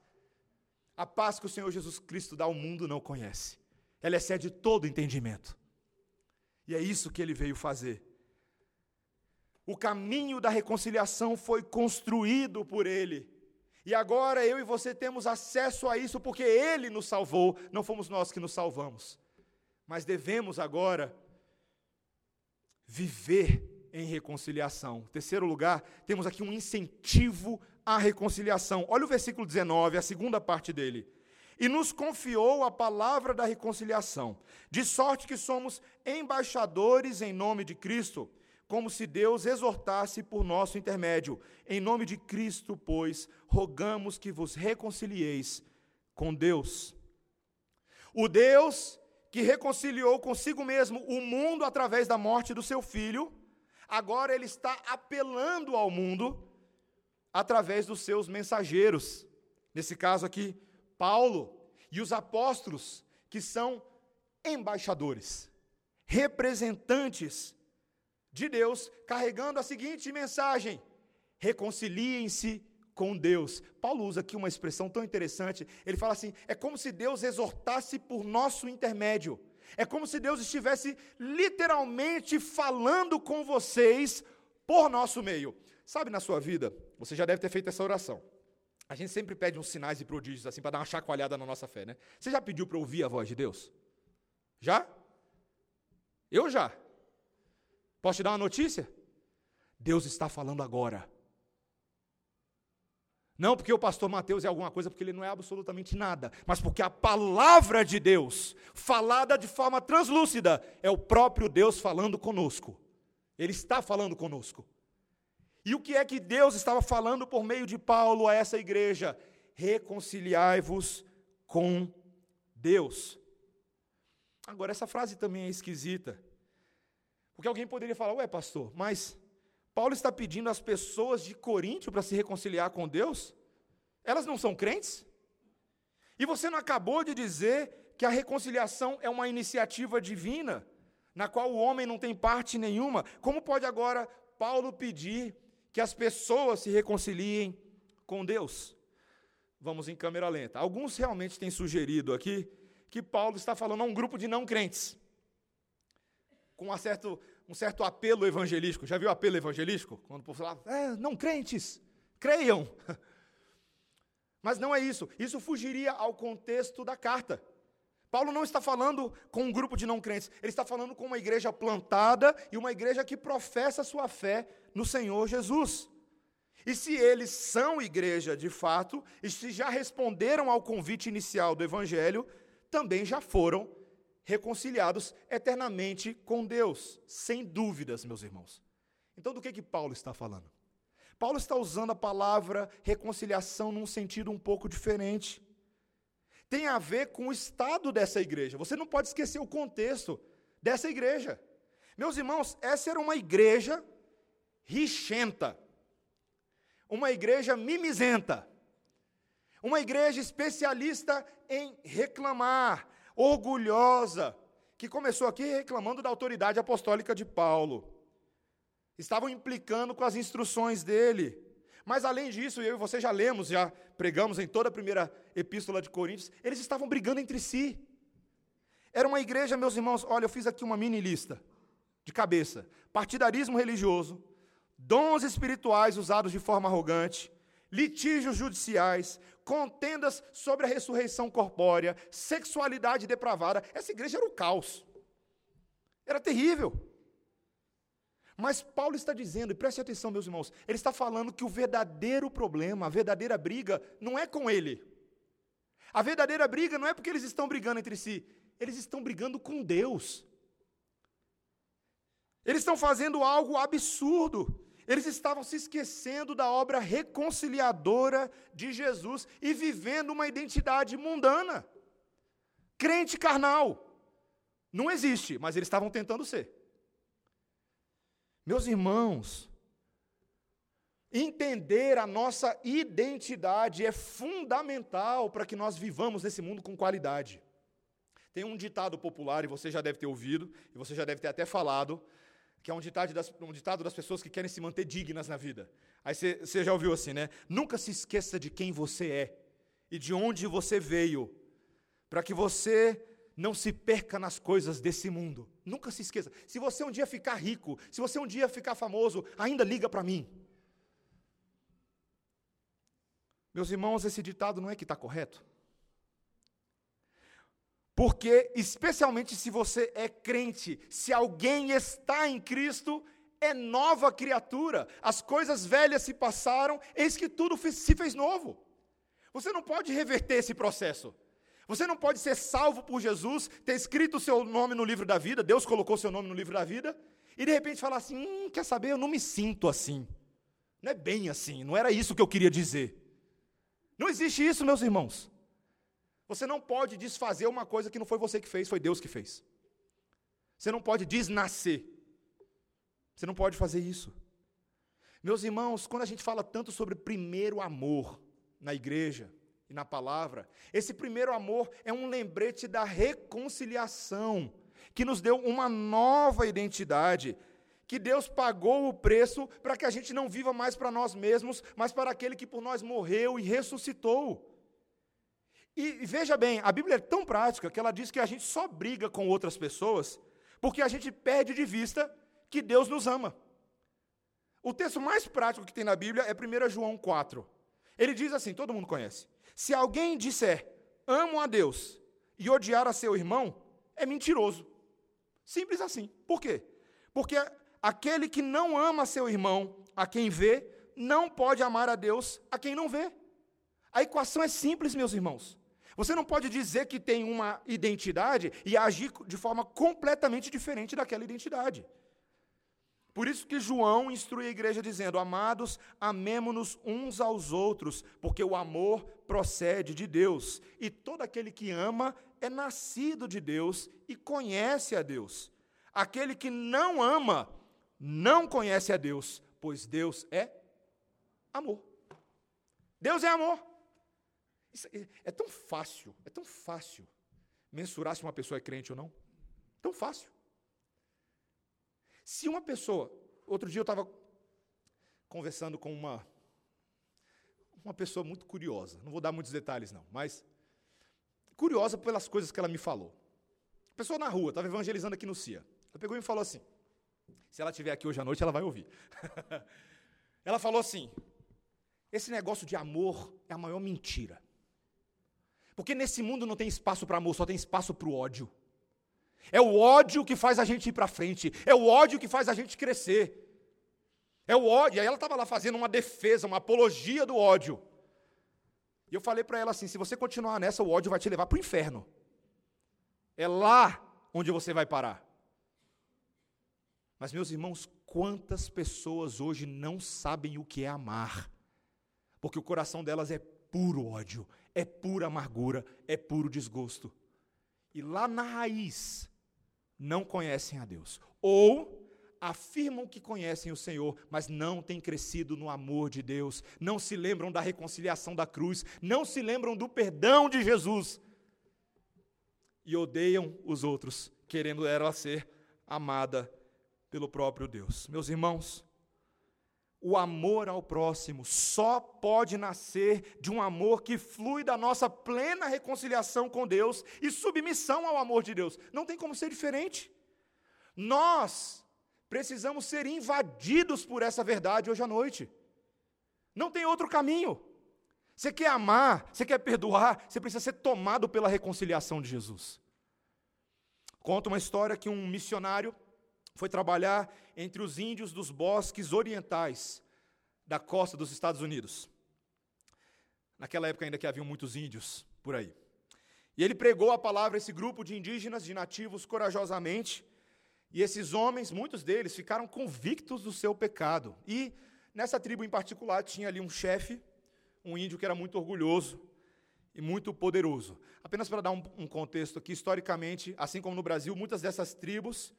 a paz que o Senhor Jesus Cristo dá ao mundo não conhece. Ela excede todo entendimento. E é isso que ele veio fazer. O caminho da reconciliação foi construído por ele. E agora eu e você temos acesso a isso porque ele nos salvou, não fomos nós que nos salvamos. Mas devemos agora viver em reconciliação. Terceiro lugar, temos aqui um incentivo a reconciliação. Olha o versículo 19, a segunda parte dele. E nos confiou a palavra da reconciliação, de sorte que somos embaixadores em nome de Cristo, como se Deus exortasse por nosso intermédio. Em nome de Cristo, pois, rogamos que vos reconcilieis com Deus. O Deus que reconciliou consigo mesmo o mundo através da morte do seu filho, agora ele está apelando ao mundo através dos seus mensageiros. Nesse caso aqui, Paulo e os apóstolos, que são embaixadores, representantes de Deus, carregando a seguinte mensagem: reconciliem-se com Deus. Paulo usa aqui uma expressão tão interessante. Ele fala assim: é como se Deus exortasse por nosso intermédio. É como se Deus estivesse literalmente falando com vocês por nosso meio. Sabe na sua vida, você já deve ter feito essa oração. A gente sempre pede uns sinais e prodígios assim para dar uma chacoalhada na nossa fé, né? Você já pediu para ouvir a voz de Deus? Já? Eu já. Posso te dar uma notícia? Deus está falando agora. Não porque o pastor Mateus é alguma coisa, porque ele não é absolutamente nada, mas porque a palavra de Deus, falada de forma translúcida, é o próprio Deus falando conosco. Ele está falando conosco. E o que é que Deus estava falando por meio de Paulo a essa igreja? Reconciliai-vos com Deus. Agora, essa frase também é esquisita. Porque alguém poderia falar, ué, pastor, mas Paulo está pedindo às pessoas de Coríntio para se reconciliar com Deus? Elas não são crentes? E você não acabou de dizer que a reconciliação é uma iniciativa divina, na qual o homem não tem parte nenhuma? Como pode agora Paulo pedir que as pessoas se reconciliem com Deus? Vamos em câmera lenta. Alguns realmente têm sugerido aqui que Paulo está falando a um grupo de não crentes, com um certo, um certo apelo evangelístico. Já viu apelo evangelístico? Quando o povo fala, é, não crentes, creiam. *laughs* Mas não é isso. Isso fugiria ao contexto da carta. Paulo não está falando com um grupo de não crentes, ele está falando com uma igreja plantada e uma igreja que professa sua fé no Senhor Jesus. E se eles são igreja de fato, e se já responderam ao convite inicial do Evangelho, também já foram reconciliados eternamente com Deus, sem dúvidas, meus irmãos. Então, do que, que Paulo está falando? Paulo está usando a palavra reconciliação num sentido um pouco diferente. Tem a ver com o estado dessa igreja. Você não pode esquecer o contexto dessa igreja. Meus irmãos, essa era uma igreja richenta, uma igreja mimizenta, uma igreja especialista em reclamar, orgulhosa, que começou aqui reclamando da autoridade apostólica de Paulo. Estavam implicando com as instruções dele. Mas além disso, eu e você já lemos, já pregamos em toda a primeira epístola de Coríntios, eles estavam brigando entre si. Era uma igreja, meus irmãos, olha, eu fiz aqui uma mini lista de cabeça: partidarismo religioso, dons espirituais usados de forma arrogante, litígios judiciais, contendas sobre a ressurreição corpórea, sexualidade depravada. Essa igreja era o caos. Era terrível. Mas Paulo está dizendo, e preste atenção, meus irmãos, ele está falando que o verdadeiro problema, a verdadeira briga, não é com ele. A verdadeira briga não é porque eles estão brigando entre si, eles estão brigando com Deus. Eles estão fazendo algo absurdo. Eles estavam se esquecendo da obra reconciliadora de Jesus e vivendo uma identidade mundana. Crente carnal. Não existe, mas eles estavam tentando ser. Meus irmãos, entender a nossa identidade é fundamental para que nós vivamos nesse mundo com qualidade. Tem um ditado popular, e você já deve ter ouvido, e você já deve ter até falado, que é um ditado, das, um ditado das pessoas que querem se manter dignas na vida. Aí você, já ouviu assim, né? Nunca se esqueça de quem você é e de onde você veio, para que você não se perca nas coisas desse mundo. Nunca se esqueça. Se você um dia ficar rico, se você um dia ficar famoso, ainda liga para mim. Meus irmãos, esse ditado não é que está correto? Porque, especialmente se você é crente, se alguém está em Cristo, é nova criatura. As coisas velhas se passaram, eis que tudo se fez novo. Você não pode reverter esse processo. Você não pode ser salvo por Jesus, ter escrito o seu nome no livro da vida, Deus colocou seu nome no livro da vida, e de repente falar assim: hum, quer saber, eu não me sinto assim. Não é bem assim, não era isso que eu queria dizer. Não existe isso, meus irmãos. Você não pode desfazer uma coisa que não foi você que fez, foi Deus que fez. Você não pode desnascer. Você não pode fazer isso. Meus irmãos, quando a gente fala tanto sobre primeiro amor na igreja e na palavra, esse primeiro amor é um lembrete da reconciliação, que nos deu uma nova identidade, que Deus pagou o preço para que a gente não viva mais para nós mesmos, mas para aquele que por nós morreu e ressuscitou. E veja bem, a Bíblia é tão prática que ela diz que a gente só briga com outras pessoas porque a gente perde de vista que Deus nos ama. O texto mais prático que tem na Bíblia é 1 João 4. Ele diz assim: todo mundo conhece. Se alguém disser amo a Deus e odiar a seu irmão, é mentiroso. Simples assim. Por quê? Porque aquele que não ama seu irmão, a quem vê, não pode amar a Deus a quem não vê. A equação é simples, meus irmãos. Você não pode dizer que tem uma identidade e agir de forma completamente diferente daquela identidade. Por isso que João instrui a igreja dizendo: Amados, amemo-nos uns aos outros, porque o amor procede de Deus, e todo aquele que ama é nascido de Deus e conhece a Deus. Aquele que não ama não conhece a Deus, pois Deus é amor. Deus é amor. É, tão fácil, é tão fácil mensurar se uma pessoa é crente ou não. Tão fácil. Se uma pessoa, outro dia eu estava conversando com uma uma pessoa muito curiosa, não vou dar muitos detalhes não, mas curiosa pelas coisas que ela me falou. Pessoa na rua, estava evangelizando aqui no CIA. Ela pegou e me falou assim: se ela estiver aqui hoje à noite, ela vai ouvir. *laughs* ela falou assim: esse negócio de amor é a maior mentira. Porque nesse mundo não tem espaço para amor, só tem espaço para o ódio. É o ódio que faz a gente ir para frente, é o ódio que faz a gente crescer. É o ódio. E aí ela estava lá fazendo uma defesa, uma apologia do ódio. E eu falei para ela assim: se você continuar nessa, o ódio vai te levar para o inferno. É lá onde você vai parar. Mas, meus irmãos, quantas pessoas hoje não sabem o que é amar? Porque o coração delas é puro ódio, é pura amargura, é puro desgosto. E lá na raiz, não conhecem a Deus. Ou afirmam que conhecem o Senhor, mas não têm crescido no amor de Deus, não se lembram da reconciliação da cruz, não se lembram do perdão de Jesus. E odeiam os outros, querendo ela ser amada pelo próprio Deus. Meus irmãos, o amor ao próximo só pode nascer de um amor que flui da nossa plena reconciliação com Deus e submissão ao amor de Deus. Não tem como ser diferente. Nós precisamos ser invadidos por essa verdade hoje à noite. Não tem outro caminho. Você quer amar, você quer perdoar, você precisa ser tomado pela reconciliação de Jesus. Conta uma história que um missionário foi trabalhar entre os índios dos bosques orientais da costa dos Estados Unidos. Naquela época ainda que haviam muitos índios por aí. E ele pregou a palavra a esse grupo de indígenas, de nativos, corajosamente. E esses homens, muitos deles, ficaram convictos do seu pecado. E nessa tribo em particular tinha ali um chefe, um índio que era muito orgulhoso e muito poderoso. Apenas para dar um, um contexto aqui, historicamente, assim como no Brasil, muitas dessas tribos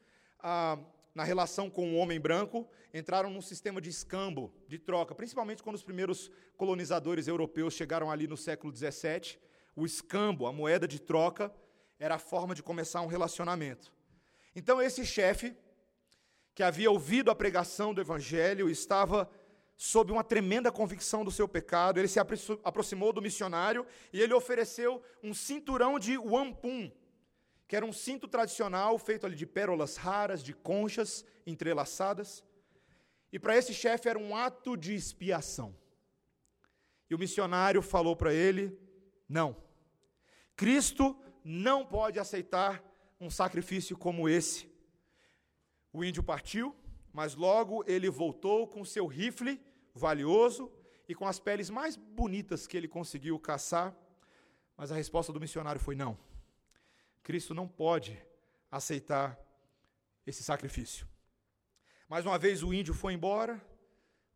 ah, na relação com o homem branco, entraram num sistema de escambo, de troca, principalmente quando os primeiros colonizadores europeus chegaram ali no século XVII. O escambo, a moeda de troca, era a forma de começar um relacionamento. Então, esse chefe, que havia ouvido a pregação do evangelho, estava sob uma tremenda convicção do seu pecado, ele se aproximou do missionário e ele ofereceu um cinturão de wampum, que era um cinto tradicional feito ali de pérolas raras, de conchas entrelaçadas. E para esse chefe era um ato de expiação. E o missionário falou para ele: não, Cristo não pode aceitar um sacrifício como esse. O índio partiu, mas logo ele voltou com seu rifle valioso e com as peles mais bonitas que ele conseguiu caçar. Mas a resposta do missionário foi: não. Cristo não pode aceitar esse sacrifício. Mais uma vez o índio foi embora,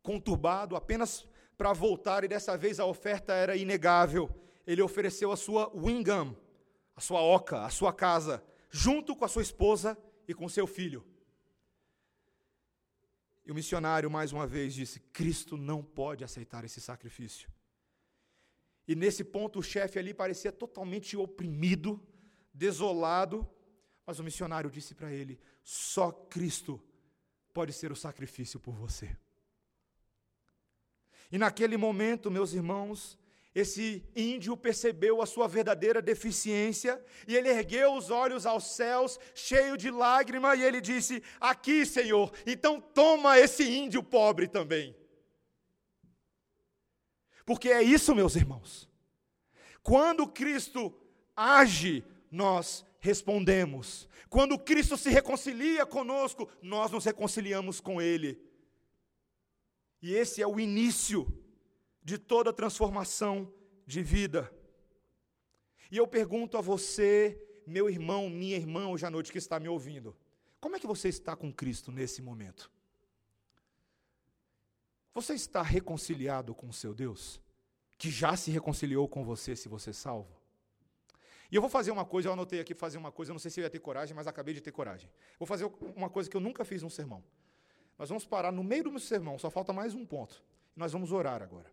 conturbado, apenas para voltar, e dessa vez a oferta era inegável. Ele ofereceu a sua wingam, a sua oca, a sua casa, junto com a sua esposa e com seu filho. E o missionário, mais uma vez, disse: Cristo não pode aceitar esse sacrifício. E nesse ponto, o chefe ali parecia totalmente oprimido, desolado, mas o missionário disse para ele: só Cristo pode ser o sacrifício por você. E naquele momento, meus irmãos, esse índio percebeu a sua verdadeira deficiência e ele ergueu os olhos aos céus, cheio de lágrima, e ele disse: Aqui, Senhor, então toma esse índio pobre também. Porque é isso, meus irmãos. Quando Cristo age nós respondemos. Quando Cristo se reconcilia conosco, nós nos reconciliamos com Ele. E esse é o início de toda transformação de vida. E eu pergunto a você, meu irmão, minha irmã, hoje à noite que está me ouvindo, como é que você está com Cristo nesse momento? Você está reconciliado com o seu Deus? Que já se reconciliou com você se você é salvo? E eu vou fazer uma coisa, eu anotei aqui fazer uma coisa, eu não sei se eu ia ter coragem, mas acabei de ter coragem. Vou fazer uma coisa que eu nunca fiz num sermão. Nós vamos parar no meio do meu sermão, só falta mais um ponto. Nós vamos orar agora.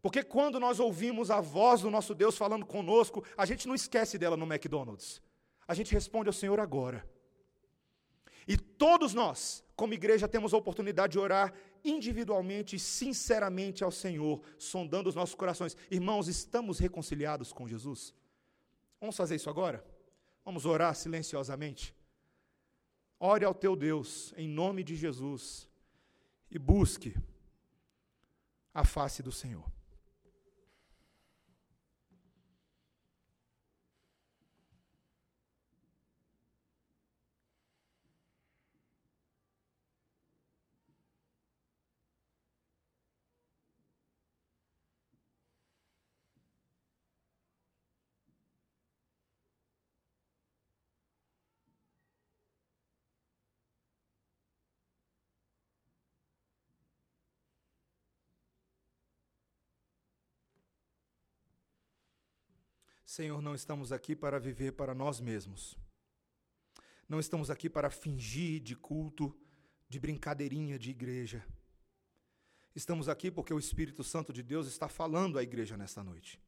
Porque quando nós ouvimos a voz do nosso Deus falando conosco, a gente não esquece dela no McDonald's. A gente responde ao Senhor agora. E todos nós, como igreja, temos a oportunidade de orar individualmente e sinceramente ao Senhor, sondando os nossos corações. Irmãos, estamos reconciliados com Jesus? Vamos fazer isso agora? Vamos orar silenciosamente? Ore ao teu Deus, em nome de Jesus, e busque a face do Senhor. Senhor, não estamos aqui para viver para nós mesmos. Não estamos aqui para fingir de culto, de brincadeirinha de igreja. Estamos aqui porque o Espírito Santo de Deus está falando à igreja nesta noite.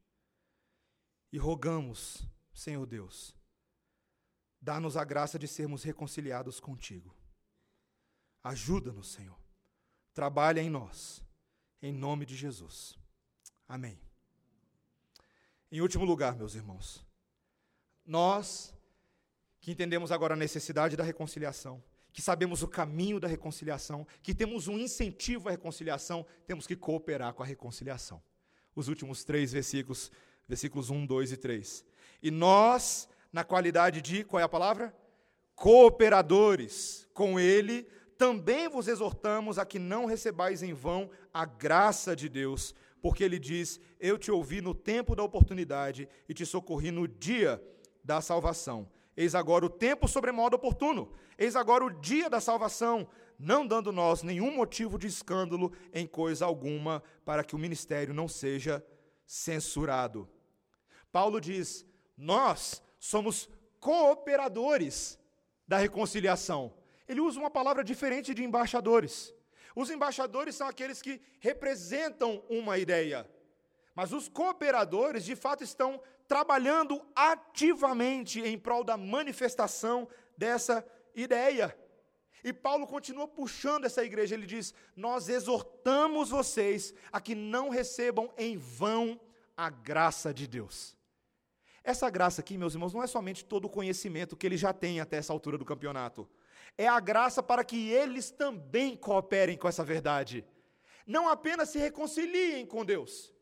E rogamos, Senhor Deus, dá-nos a graça de sermos reconciliados contigo. Ajuda-nos, Senhor. Trabalha em nós. Em nome de Jesus. Amém. Em último lugar, meus irmãos, nós que entendemos agora a necessidade da reconciliação, que sabemos o caminho da reconciliação, que temos um incentivo à reconciliação, temos que cooperar com a reconciliação. Os últimos três versículos, versículos 1, 2 e 3. E nós, na qualidade de, qual é a palavra? Cooperadores com Ele, também vos exortamos a que não recebais em vão a graça de Deus, porque ele diz: Eu te ouvi no tempo da oportunidade e te socorri no dia da salvação. Eis agora o tempo sobremodo oportuno, eis agora o dia da salvação, não dando nós nenhum motivo de escândalo em coisa alguma, para que o ministério não seja censurado. Paulo diz: Nós somos cooperadores da reconciliação. Ele usa uma palavra diferente de embaixadores. Os embaixadores são aqueles que representam uma ideia, mas os cooperadores, de fato, estão trabalhando ativamente em prol da manifestação dessa ideia. E Paulo continua puxando essa igreja, ele diz: Nós exortamos vocês a que não recebam em vão a graça de Deus. Essa graça aqui, meus irmãos, não é somente todo o conhecimento que ele já tem até essa altura do campeonato é a graça para que eles também cooperem com essa verdade. Não apenas se reconciliem com Deus,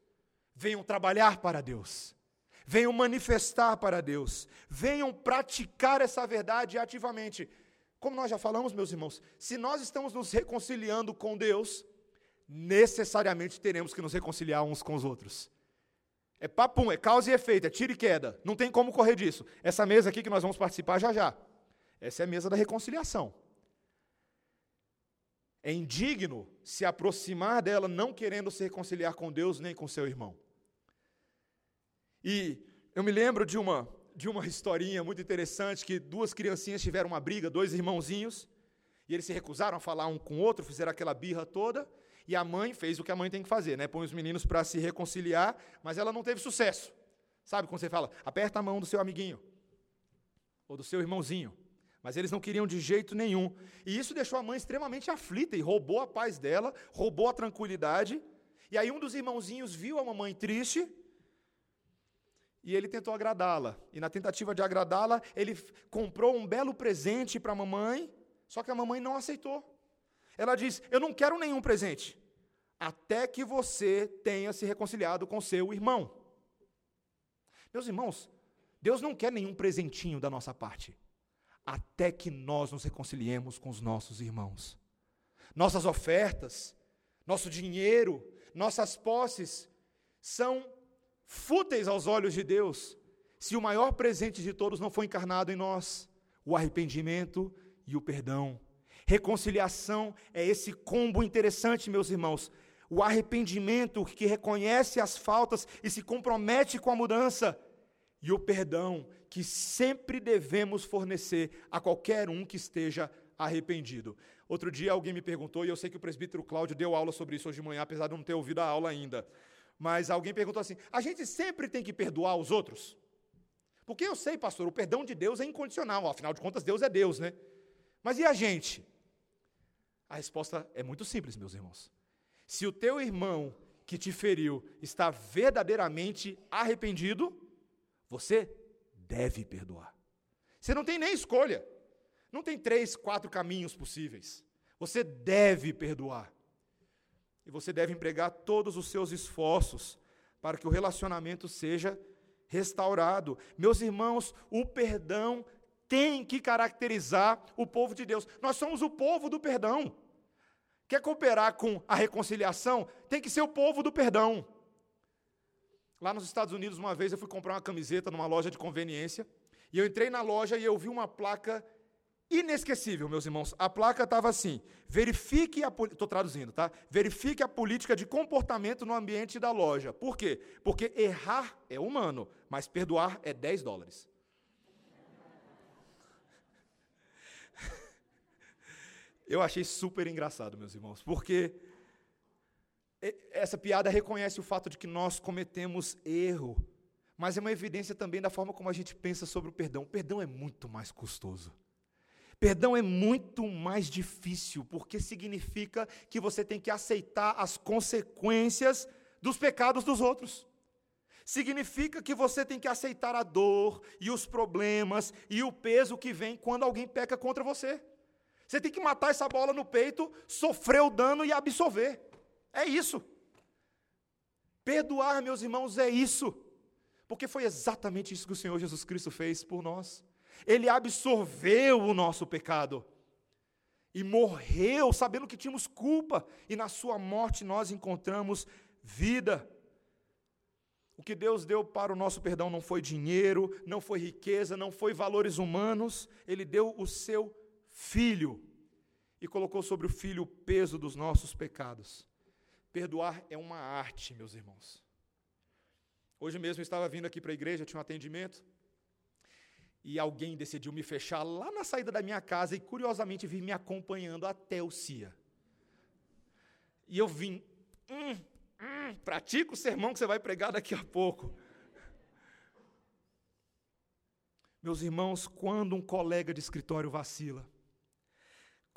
venham trabalhar para Deus, venham manifestar para Deus, venham praticar essa verdade ativamente. Como nós já falamos, meus irmãos, se nós estamos nos reconciliando com Deus, necessariamente teremos que nos reconciliar uns com os outros. É papum, é causa e efeito, é tiro e queda. Não tem como correr disso. Essa mesa aqui que nós vamos participar já já. Essa é a mesa da reconciliação. É indigno se aproximar dela não querendo se reconciliar com Deus nem com seu irmão. E eu me lembro de uma de uma historinha muito interessante que duas criancinhas tiveram uma briga, dois irmãozinhos, e eles se recusaram a falar um com o outro, fizeram aquela birra toda, e a mãe fez o que a mãe tem que fazer, né? Põe os meninos para se reconciliar, mas ela não teve sucesso. Sabe quando você fala, aperta a mão do seu amiguinho, ou do seu irmãozinho. Mas eles não queriam de jeito nenhum. E isso deixou a mãe extremamente aflita e roubou a paz dela, roubou a tranquilidade. E aí um dos irmãozinhos viu a mamãe triste e ele tentou agradá-la. E na tentativa de agradá-la, ele comprou um belo presente para a mamãe, só que a mamãe não aceitou. Ela diz: Eu não quero nenhum presente, até que você tenha se reconciliado com seu irmão. Meus irmãos, Deus não quer nenhum presentinho da nossa parte até que nós nos reconciliemos com os nossos irmãos. Nossas ofertas, nosso dinheiro, nossas posses são fúteis aos olhos de Deus se o maior presente de todos não foi encarnado em nós, o arrependimento e o perdão. Reconciliação é esse combo interessante, meus irmãos. O arrependimento que reconhece as faltas e se compromete com a mudança, e o perdão que sempre devemos fornecer a qualquer um que esteja arrependido. Outro dia alguém me perguntou, e eu sei que o presbítero Cláudio deu aula sobre isso hoje de manhã, apesar de não ter ouvido a aula ainda. Mas alguém perguntou assim: a gente sempre tem que perdoar os outros? Porque eu sei, pastor, o perdão de Deus é incondicional, afinal de contas, Deus é Deus, né? Mas e a gente? A resposta é muito simples, meus irmãos. Se o teu irmão que te feriu está verdadeiramente arrependido, você deve perdoar. Você não tem nem escolha. Não tem três, quatro caminhos possíveis. Você deve perdoar. E você deve empregar todos os seus esforços para que o relacionamento seja restaurado. Meus irmãos, o perdão tem que caracterizar o povo de Deus. Nós somos o povo do perdão. Quer cooperar com a reconciliação? Tem que ser o povo do perdão. Lá nos Estados Unidos, uma vez eu fui comprar uma camiseta numa loja de conveniência, e eu entrei na loja e eu vi uma placa inesquecível, meus irmãos. A placa estava assim: verifique a estou traduzindo, tá? Verifique a política de comportamento no ambiente da loja. Por quê? Porque errar é humano, mas perdoar é 10 dólares. *laughs* Eu achei super engraçado, meus irmãos, porque essa piada reconhece o fato de que nós cometemos erro, mas é uma evidência também da forma como a gente pensa sobre o perdão. O perdão é muito mais custoso. Perdão é muito mais difícil, porque significa que você tem que aceitar as consequências dos pecados dos outros. Significa que você tem que aceitar a dor e os problemas e o peso que vem quando alguém peca contra você. Você tem que matar essa bola no peito, sofrer o dano e absorver. É isso. Perdoar, meus irmãos, é isso. Porque foi exatamente isso que o Senhor Jesus Cristo fez por nós. Ele absorveu o nosso pecado e morreu sabendo que tínhamos culpa, e na sua morte nós encontramos vida. O que Deus deu para o nosso perdão não foi dinheiro, não foi riqueza, não foi valores humanos, Ele deu o seu filho e colocou sobre o filho o peso dos nossos pecados. Perdoar é uma arte, meus irmãos. Hoje mesmo eu estava vindo aqui para a igreja, tinha um atendimento, e alguém decidiu me fechar lá na saída da minha casa e curiosamente vir me acompanhando até o CIA. E eu vim, hum, hum, pratica o sermão que você vai pregar daqui a pouco. Meus irmãos, quando um colega de escritório vacila,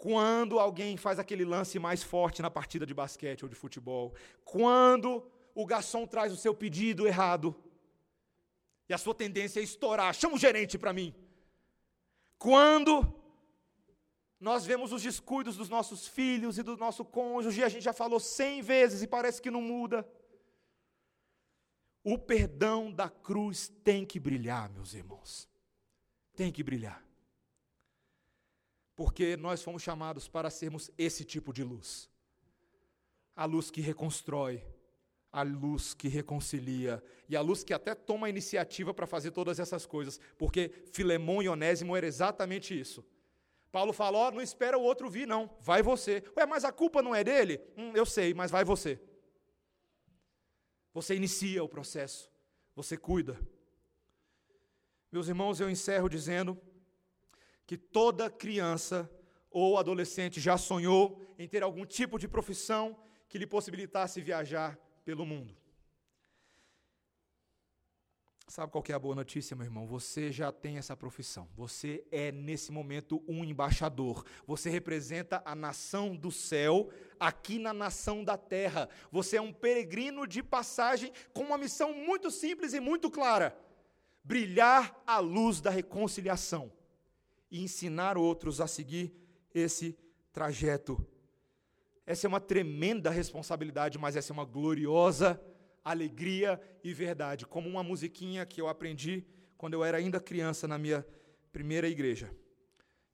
quando alguém faz aquele lance mais forte na partida de basquete ou de futebol, quando o garçom traz o seu pedido errado, e a sua tendência é estourar. Chama o gerente para mim. Quando nós vemos os descuidos dos nossos filhos e do nosso cônjuge, e a gente já falou cem vezes e parece que não muda. O perdão da cruz tem que brilhar, meus irmãos. Tem que brilhar. Porque nós fomos chamados para sermos esse tipo de luz. A luz que reconstrói, a luz que reconcilia e a luz que até toma a iniciativa para fazer todas essas coisas, porque Filemão e Onésimo era exatamente isso. Paulo falou: oh, não espera o outro vir, não, vai você. Ué, mas a culpa não é dele? Hum, eu sei, mas vai você. Você inicia o processo, você cuida. Meus irmãos, eu encerro dizendo que toda criança ou adolescente já sonhou em ter algum tipo de profissão que lhe possibilitasse viajar pelo mundo. Sabe qual é a boa notícia, meu irmão? Você já tem essa profissão. Você é, nesse momento, um embaixador. Você representa a nação do céu aqui na nação da terra. Você é um peregrino de passagem com uma missão muito simples e muito clara: brilhar a luz da reconciliação e ensinar outros a seguir esse trajeto essa é uma tremenda responsabilidade, mas essa é uma gloriosa alegria e verdade, como uma musiquinha que eu aprendi quando eu era ainda criança na minha primeira igreja.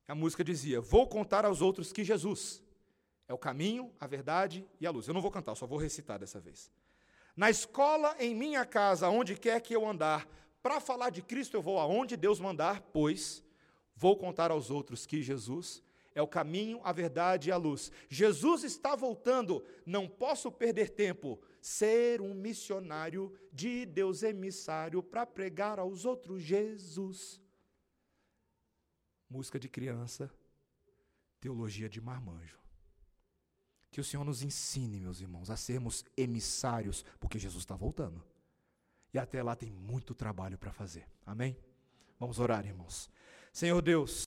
A música dizia: Vou contar aos outros que Jesus é o caminho, a verdade e a luz. Eu não vou cantar, só vou recitar dessa vez. Na escola, em minha casa, onde quer que eu andar, para falar de Cristo eu vou aonde Deus mandar, pois vou contar aos outros que Jesus é o caminho, a verdade e a luz. Jesus está voltando, não posso perder tempo. Ser um missionário de Deus emissário para pregar aos outros Jesus. Música de criança, teologia de marmanjo. Que o Senhor nos ensine, meus irmãos, a sermos emissários, porque Jesus está voltando. E até lá tem muito trabalho para fazer. Amém? Vamos orar, irmãos. Senhor Deus.